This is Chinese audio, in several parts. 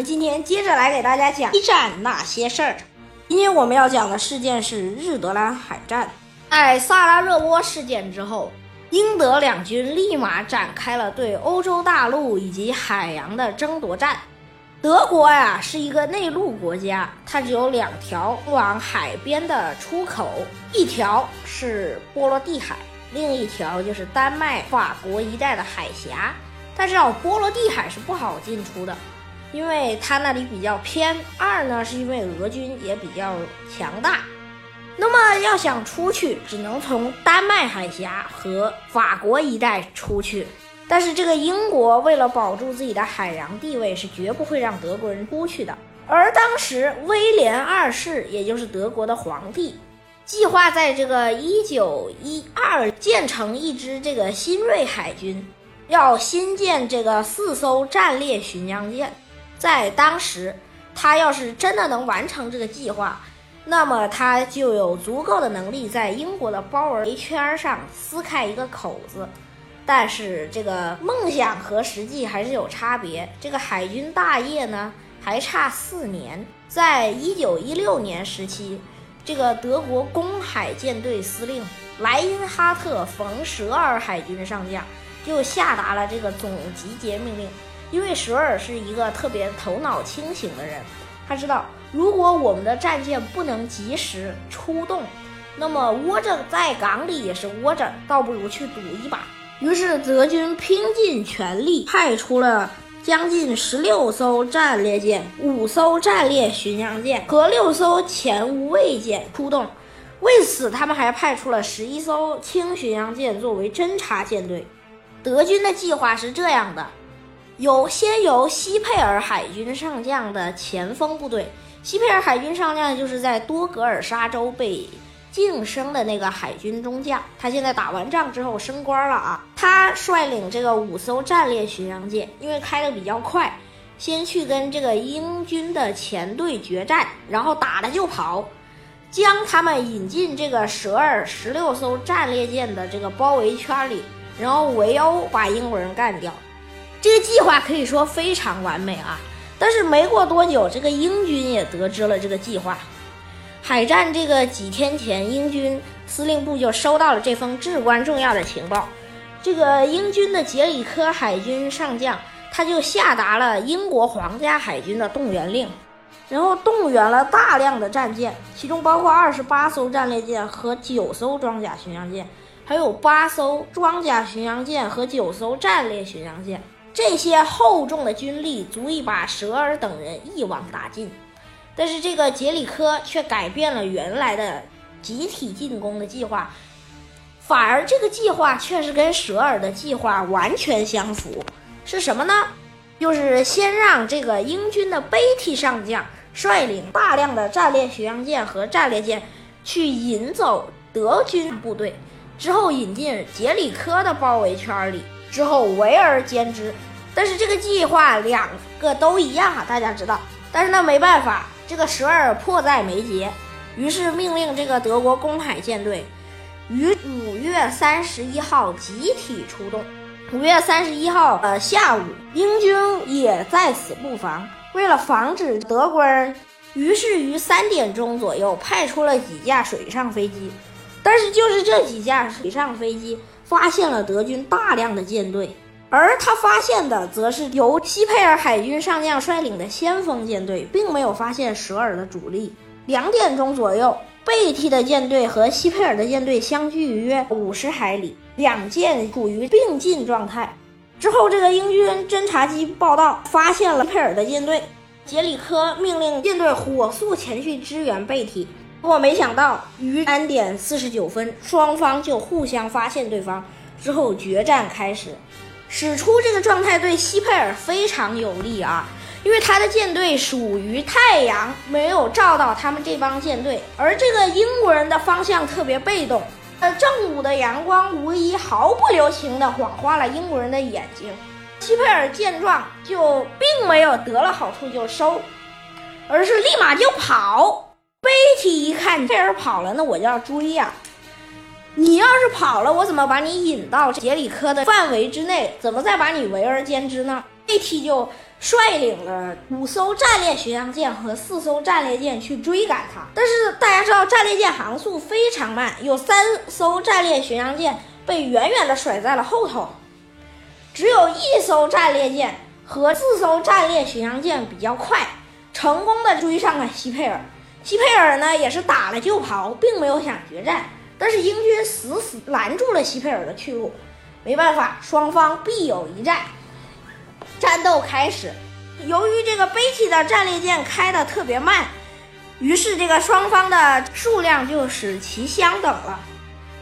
们今天接着来给大家讲一战那些事儿。今天我们要讲的事件是日德兰海战。在萨拉热窝事件之后，英德两军立马展开了对欧洲大陆以及海洋的争夺战。德国呀是一个内陆国家，它只有两条往海边的出口，一条是波罗的海，另一条就是丹麦、法国一带的海峡。但是啊，波罗的海是不好进出的，因为它那里比较偏。二呢，是因为俄军也比较强大。那么要想出去，只能从丹麦海峡和法国一带出去。但是这个英国为了保住自己的海洋地位，是绝不会让德国人出去的。而当时威廉二世，也就是德国的皇帝，计划在这个一九一二建成一支这个新锐海军。要新建这个四艘战列巡洋舰，在当时，他要是真的能完成这个计划，那么他就有足够的能力在英国的包围圈上撕开一个口子。但是这个梦想和实际还是有差别。这个海军大业呢，还差四年。在一九一六年时期，这个德国公海舰队司令莱因哈特·冯·舍尔海军上将。就下达了这个总集结命令，因为舍尔是一个特别头脑清醒的人，他知道如果我们的战舰不能及时出动，那么窝着在港里也是窝着，倒不如去赌一把。于是德军拼尽全力，派出了将近十六艘战列舰、五艘战列巡洋舰和六艘前无畏舰出动。为此，他们还派出了十一艘轻巡洋舰作为侦察舰队。德军的计划是这样的：由先由西佩尔海军上将的前锋部队，西佩尔海军上将就是在多格尔沙州被晋升的那个海军中将，他现在打完仗之后升官了啊。他率领这个五艘战列巡洋舰，因为开的比较快，先去跟这个英军的前队决战，然后打了就跑，将他们引进这个舍尔十六艘战列舰的这个包围圈里。然后围殴把英国人干掉，这个计划可以说非常完美啊！但是没过多久，这个英军也得知了这个计划。海战这个几天前，英军司令部就收到了这封至关重要的情报。这个英军的杰里科海军上将，他就下达了英国皇家海军的动员令，然后动员了大量的战舰，其中包括二十八艘战列舰和九艘装甲巡洋舰。还有八艘装甲巡洋舰和九艘战列巡洋舰，这些厚重的军力足以把舍尔等人一网打尽。但是这个杰里科却改变了原来的集体进攻的计划，反而这个计划却是跟舍尔的计划完全相符。是什么呢？就是先让这个英军的贝蒂上将率领大量的战列巡洋舰和战列舰去引走德军部队。之后引进杰里科的包围圈里，之后围而歼之。但是这个计划两个都一样啊，大家知道。但是呢，没办法，这个舍尔迫在眉睫，于是命令这个德国公海舰队于五月三十一号集体出动。五月三十一号呃下午，英军也在此布防。为了防止德国人，于是于三点钟左右派出了几架水上飞机。但是，就是这几架水上飞机发现了德军大量的舰队，而他发现的则是由西佩尔海军上将率领的先锋舰队，并没有发现舍尔的主力。两点钟左右，贝蒂的舰队和西佩尔的舰队相距约五十海里，两舰处于并进状态。之后，这个英军侦察机报道发现了佩尔的舰队，杰里科命令舰队火速前去支援贝蒂。不过没想到，于三点四十九分，双方就互相发现对方，之后决战开始。使出这个状态对西佩尔非常有利啊，因为他的舰队属于太阳，没有照到他们这帮舰队，而这个英国人的方向特别被动。呃，正午的阳光无疑毫不留情地晃花了英国人的眼睛。西佩尔见状，就并没有得了好处就收，而是立马就跑。贝提一看佩尔跑了，那我就要追呀！你要是跑了，我怎么把你引到杰里科的范围之内？怎么再把你围而歼之呢？贝提就率领了五艘战列巡洋舰和四艘战列舰去追赶他。但是大家知道，战列舰航速非常慢，有三艘战列巡洋舰被远远的甩在了后头，只有一艘战列舰和四艘战列巡洋舰比较快，成功的追上了西佩尔。西佩尔呢也是打了就跑，并没有想决战，但是英军死死拦住了西佩尔的去路。没办法，双方必有一战。战斗开始，由于这个贝蒂的战列舰开的特别慢，于是这个双方的数量就使其相等了。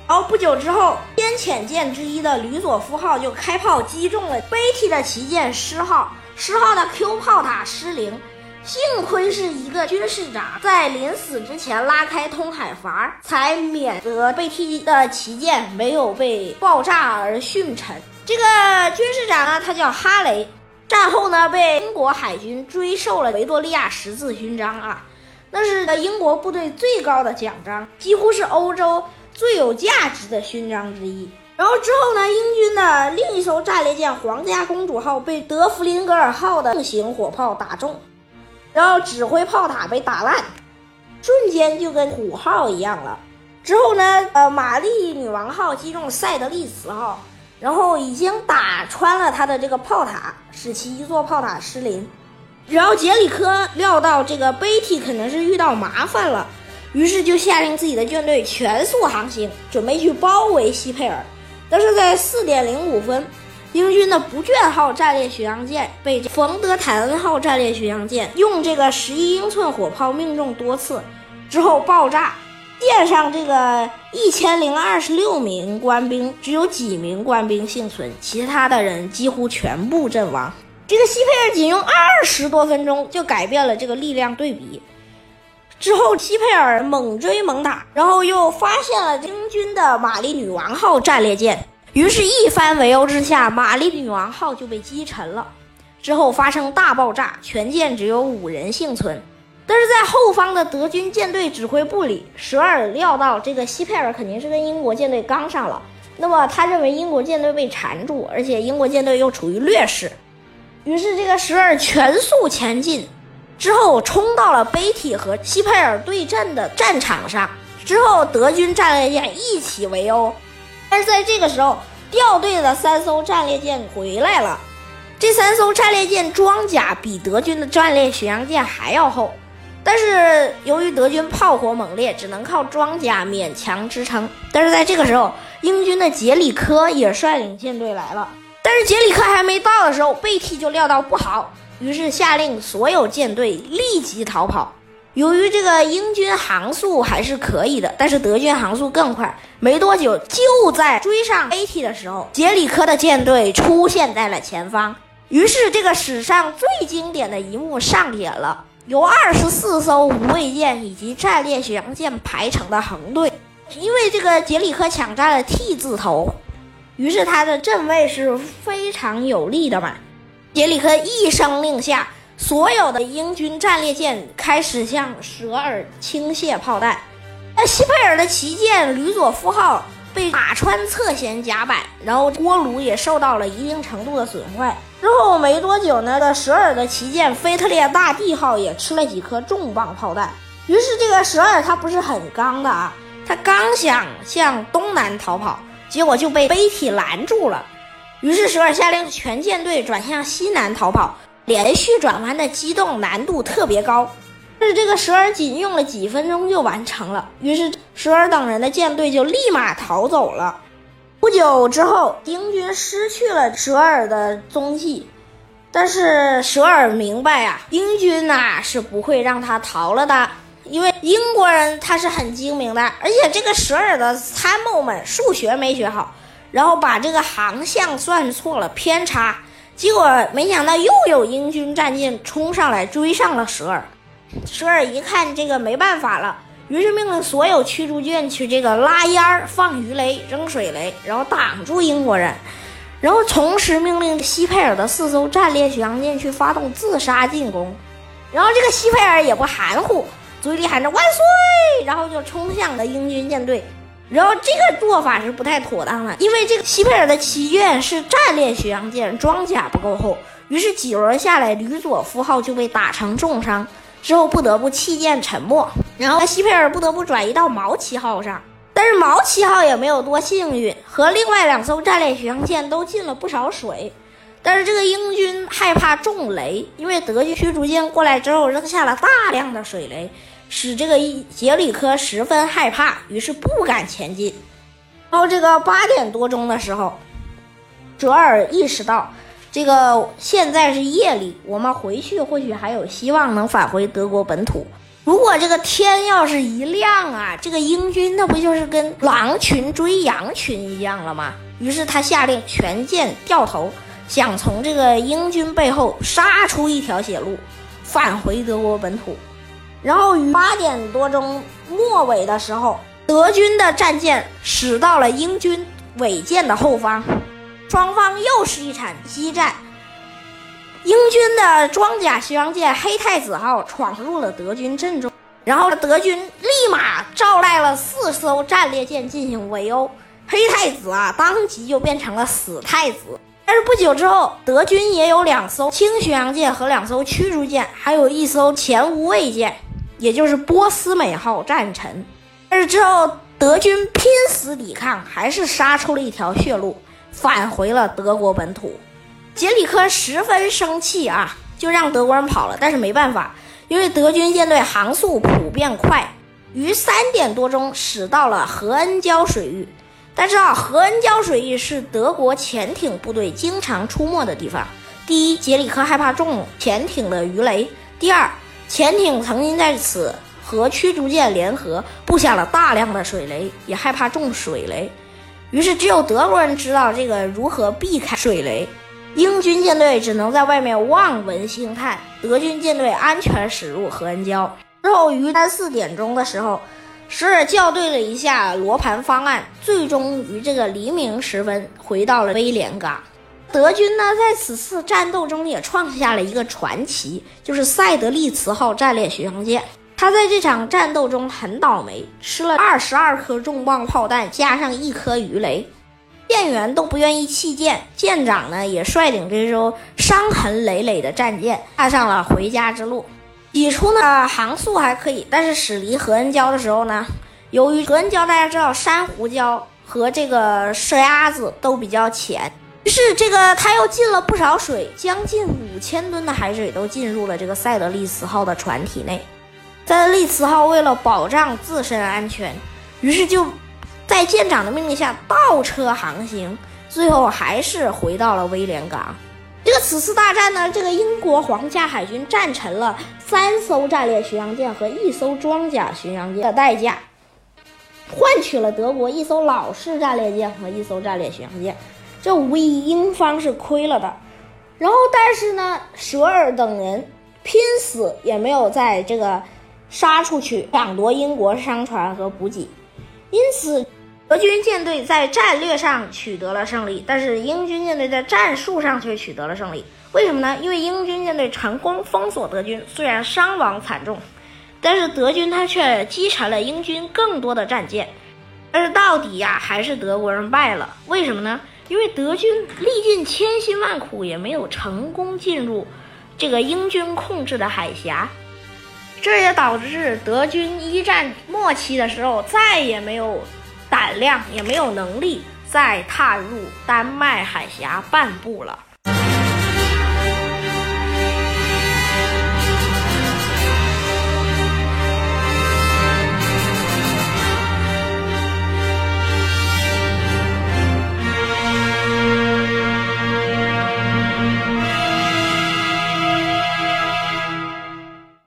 然后不久之后，先遣舰之一的吕佐夫号就开炮击中了贝蒂的旗舰狮号，狮号的 Q 炮塔失灵。幸亏是一个军士长在临死之前拉开通海阀，才免得被踢的旗舰没有被爆炸而殉沉。这个军士长呢，他叫哈雷。战后呢，被英国海军追授了维多利亚十字勋章啊，那是英国部队最高的奖章，几乎是欧洲最有价值的勋章之一。然后之后呢，英军的另一艘战列舰皇家公主号被德弗林格尔号的重型火炮打中。然后指挥炮塔被打烂，瞬间就跟虎号一样了。之后呢，呃，玛丽女王号击中塞德利茨号，然后已经打穿了他的这个炮塔，使其一座炮塔失灵。然后杰里科料到这个贝蒂可能是遇到麻烦了，于是就下令自己的舰队全速航行，准备去包围西佩尔。但是在四点零五分。英军的不倦号战列巡洋舰被冯德坦恩号战列巡洋舰用这个十一英寸火炮命中多次，之后爆炸，舰上这个一千零二十六名官兵只有几名官兵幸存，其他的人几乎全部阵亡。这个西佩尔仅用二十多分钟就改变了这个力量对比。之后，西佩尔猛追猛打，然后又发现了英军的玛丽女王号战列舰。于是，一番围殴之下，玛丽女王号就被击沉了。之后发生大爆炸，全舰只有五人幸存。但是在后方的德军舰队指挥部里，舍尔料到这个西佩尔肯定是跟英国舰队刚上了，那么他认为英国舰队被缠住，而且英国舰队又处于劣势，于是这个舍尔全速前进，之后冲到了贝体和西佩尔对阵的战场上。之后德军战列舰一起围殴。但是在这个时候，掉队的三艘战列舰回来了。这三艘战列舰装甲比德军的战列巡洋舰还要厚，但是由于德军炮火猛烈，只能靠装甲勉强支撑。但是在这个时候，英军的杰里科也率领舰队来了。但是杰里科还没到的时候，贝蒂就料到不好，于是下令所有舰队立即逃跑。由于这个英军航速还是可以的，但是德军航速更快。没多久，就在追上 AT 的时候，杰里科的舰队出现在了前方。于是，这个史上最经典的一幕上演了：由二十四艘无畏舰以及战列巡洋舰排成的横队。因为这个杰里科抢占了 T 字头，于是他的阵位是非常有利的嘛。杰里科一声令下。所有的英军战列舰开始向舍尔倾泻炮弹，那西佩尔的旗舰吕佐夫号被打穿侧舷甲板，然后锅炉也受到了一定程度的损坏。之后没多久呢，的舍尔的旗舰菲特烈大帝号也吃了几颗重磅炮弹。于是这个舍尔他不是很刚的啊，他刚想向东南逃跑，结果就被贝体拦住了。于是舍尔下令全舰队转向西南逃跑。连续转弯的机动难度特别高，但是这个舍尔仅用了几分钟就完成了。于是舍尔等人的舰队就立马逃走了。不久之后，英军失去了舍尔的踪迹，但是舍尔明白啊，英军呐是不会让他逃了的，因为英国人他是很精明的，而且这个舍尔的参谋们数学没学好，然后把这个航向算错了，偏差。结果没想到又有英军战舰冲上来追上了舍尔，舍尔一看这个没办法了，于是命令所有驱逐舰去这个拉烟儿、放鱼雷、扔水雷，然后挡住英国人，然后同时命令西佩尔的四艘战列巡洋舰去发动自杀进攻，然后这个西佩尔也不含糊，嘴里喊着万岁，然后就冲向了英军舰队。然后这个做法是不太妥当的，因为这个西佩尔的旗舰是战列巡洋舰，装甲不够厚。于是几轮下来，吕佐夫号就被打成重伤，之后不得不弃舰沉没。然后西佩尔不得不转移到毛奇号上，但是毛奇号也没有多幸运，和另外两艘战列巡洋舰都进了不少水。但是这个英军害怕中雷，因为德军驱逐舰过来之后扔下了大量的水雷，使这个杰里科十分害怕，于是不敢前进。到这个八点多钟的时候，哲尔意识到，这个现在是夜里，我们回去或许还有希望能返回德国本土。如果这个天要是一亮啊，这个英军那不就是跟狼群追羊群一样了吗？于是他下令全舰掉头。想从这个英军背后杀出一条血路，返回德国本土。然后于八点多钟末尾的时候，德军的战舰驶到了英军尾舰的后方，双方又是一场激战。英军的装甲巡洋舰黑太子号闯入了德军阵中，然后德军立马召来了四艘战列舰进行围殴，黑太子啊，当即就变成了死太子。但是不久之后，德军也有两艘轻巡洋舰和两艘驱逐舰，还有一艘前无畏舰，也就是波斯美号战沉。但是之后，德军拼死抵抗，还是杀出了一条血路，返回了德国本土。杰里科十分生气啊，就让德国人跑了。但是没办法，因为德军舰队航速普遍快，于三点多钟驶到了何恩礁水域。但是啊，何恩礁水域是德国潜艇部队经常出没的地方。第一，杰里科害怕中潜艇的鱼雷；第二，潜艇曾经在此和驱逐舰联合布下了大量的水雷，也害怕中水雷。于是，只有德国人知道这个如何避开水雷。英军舰队只能在外面望闻兴叹。德军舰队安全驶入何恩礁之后，于三四点钟的时候。时而校对了一下罗盘方案，最终于这个黎明时分回到了威廉港。德军呢，在此次战斗中也创下了一个传奇，就是塞德利茨号战列巡洋舰。他在这场战斗中很倒霉，吃了二十二颗重磅炮弹，加上一颗鱼雷，舰员都不愿意弃舰。舰长呢，也率领这艘伤痕累累的战舰踏上了回家之路。起初呢，航速还可以，但是驶离何恩礁的时候呢，由于何恩礁大家知道珊瑚礁和这个射鸭子都比较浅，于是这个他又进了不少水，将近五千吨的海水都进入了这个塞德利茨号的船体内。塞德利茨号为了保障自身安全，于是就在舰长的命令下倒车航行，最后还是回到了威廉港。这个此次大战呢，这个英国皇家海军战沉了三艘战列巡洋舰和一艘装甲巡洋舰的代价，换取了德国一艘老式战列舰和一艘战列巡洋舰，这无疑英方是亏了的。然后，但是呢，舍尔等人拼死也没有在这个杀出去抢夺英国商船和补给，因此。德军舰队在战略上取得了胜利，但是英军舰队在战术上却取得了胜利。为什么呢？因为英军舰队成功封锁德军，虽然伤亡惨重，但是德军他却击沉了英军更多的战舰。但是到底呀，还是德国人败了。为什么呢？因为德军历尽千辛万苦，也没有成功进入这个英军控制的海峡，这也导致德军一战末期的时候再也没有。胆量也没有能力再踏入丹麦海峡半步了。